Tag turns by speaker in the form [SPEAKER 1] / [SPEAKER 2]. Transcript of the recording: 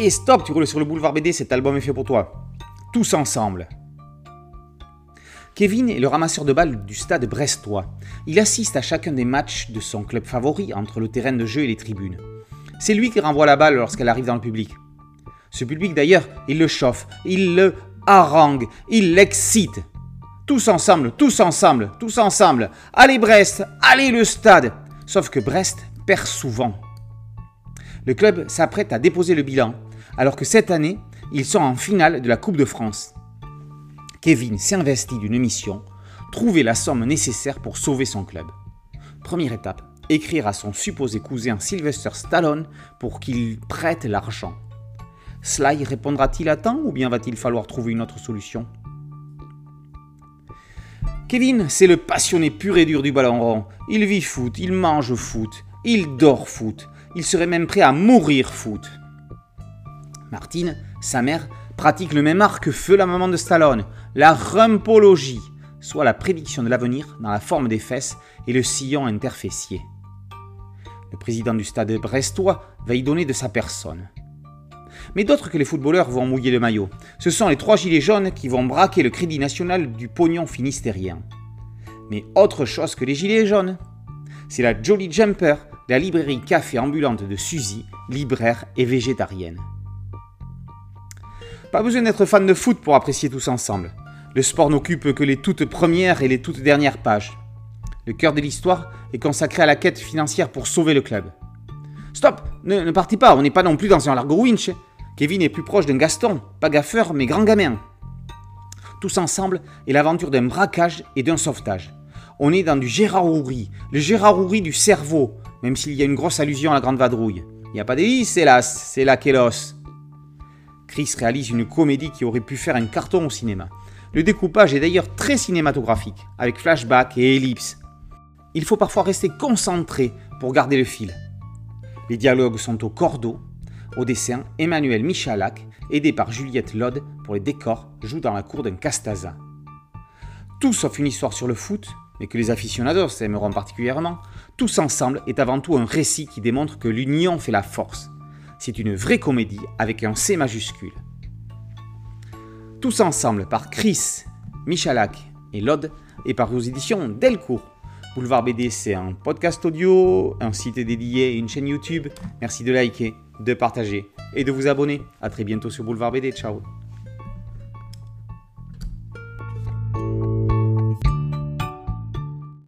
[SPEAKER 1] Et stop, tu roules sur le boulevard BD, cet album est fait pour toi. Tous ensemble. Kevin est le ramasseur de balles du stade brestois. Il assiste à chacun des matchs de son club favori entre le terrain de jeu et les tribunes. C'est lui qui renvoie la balle lorsqu'elle arrive dans le public. Ce public d'ailleurs, il le chauffe, il le harangue, il l'excite. Tous ensemble, tous ensemble, tous ensemble. Allez Brest, allez le stade. Sauf que Brest perd souvent. Le club s'apprête à déposer le bilan, alors que cette année, ils sont en finale de la Coupe de France. Kevin s'investit d'une mission, trouver la somme nécessaire pour sauver son club. Première étape, écrire à son supposé cousin Sylvester Stallone pour qu'il prête l'argent. Sly répondra-t-il à temps ou bien va-t-il falloir trouver une autre solution? Kevin, c'est le passionné pur et dur du ballon rond. Il vit foot, il mange foot, il dort foot, il serait même prêt à mourir foot. Martine, sa mère, pratique le même art que feu la maman de Stallone, la rumpologie, soit la prédiction de l'avenir dans la forme des fesses et le sillon interfessier. Le président du stade brestois va y donner de sa personne. Mais d'autres que les footballeurs vont mouiller le maillot. Ce sont les trois gilets jaunes qui vont braquer le crédit national du pognon finistérien. Mais autre chose que les gilets jaunes. C'est la Jolly Jumper, la librairie café ambulante de Suzy, libraire et végétarienne. Pas besoin d'être fan de foot pour apprécier tous ensemble. Le sport n'occupe que les toutes premières et les toutes dernières pages. Le cœur de l'histoire est consacré à la quête financière pour sauver le club. Stop Ne, partez pas, on n'est pas non plus dans un largo winch. Kevin est plus proche d'un Gaston, pas gaffeur, mais grand gamin. Tous ensemble est l'aventure d'un braquage et d'un sauvetage. On est dans du Gérard Houry, le Gérard Houry du cerveau, même s'il y a une grosse allusion à la grande vadrouille. Il n'y a pas d'hélice, hélas, c'est la Kélos. Chris réalise une comédie qui aurait pu faire un carton au cinéma. Le découpage est d'ailleurs très cinématographique, avec flashback et ellipses. Il faut parfois rester concentré pour garder le fil. Les dialogues sont au cordeau, au dessin, Emmanuel Michalak, aidé par Juliette Lode pour les décors, joue dans la cour d'un Castaza. Tout sauf une histoire sur le foot, mais que les aficionados aimeront particulièrement, tous ensemble est avant tout un récit qui démontre que l'union fait la force. C'est une vraie comédie avec un C majuscule. Tous ensemble par Chris, Michalak et Lode et par aux éditions Delcourt. Boulevard BD, c'est un podcast audio, un site dédié et une chaîne YouTube. Merci de liker de partager et de vous abonner. A très bientôt sur Boulevard BD. Ciao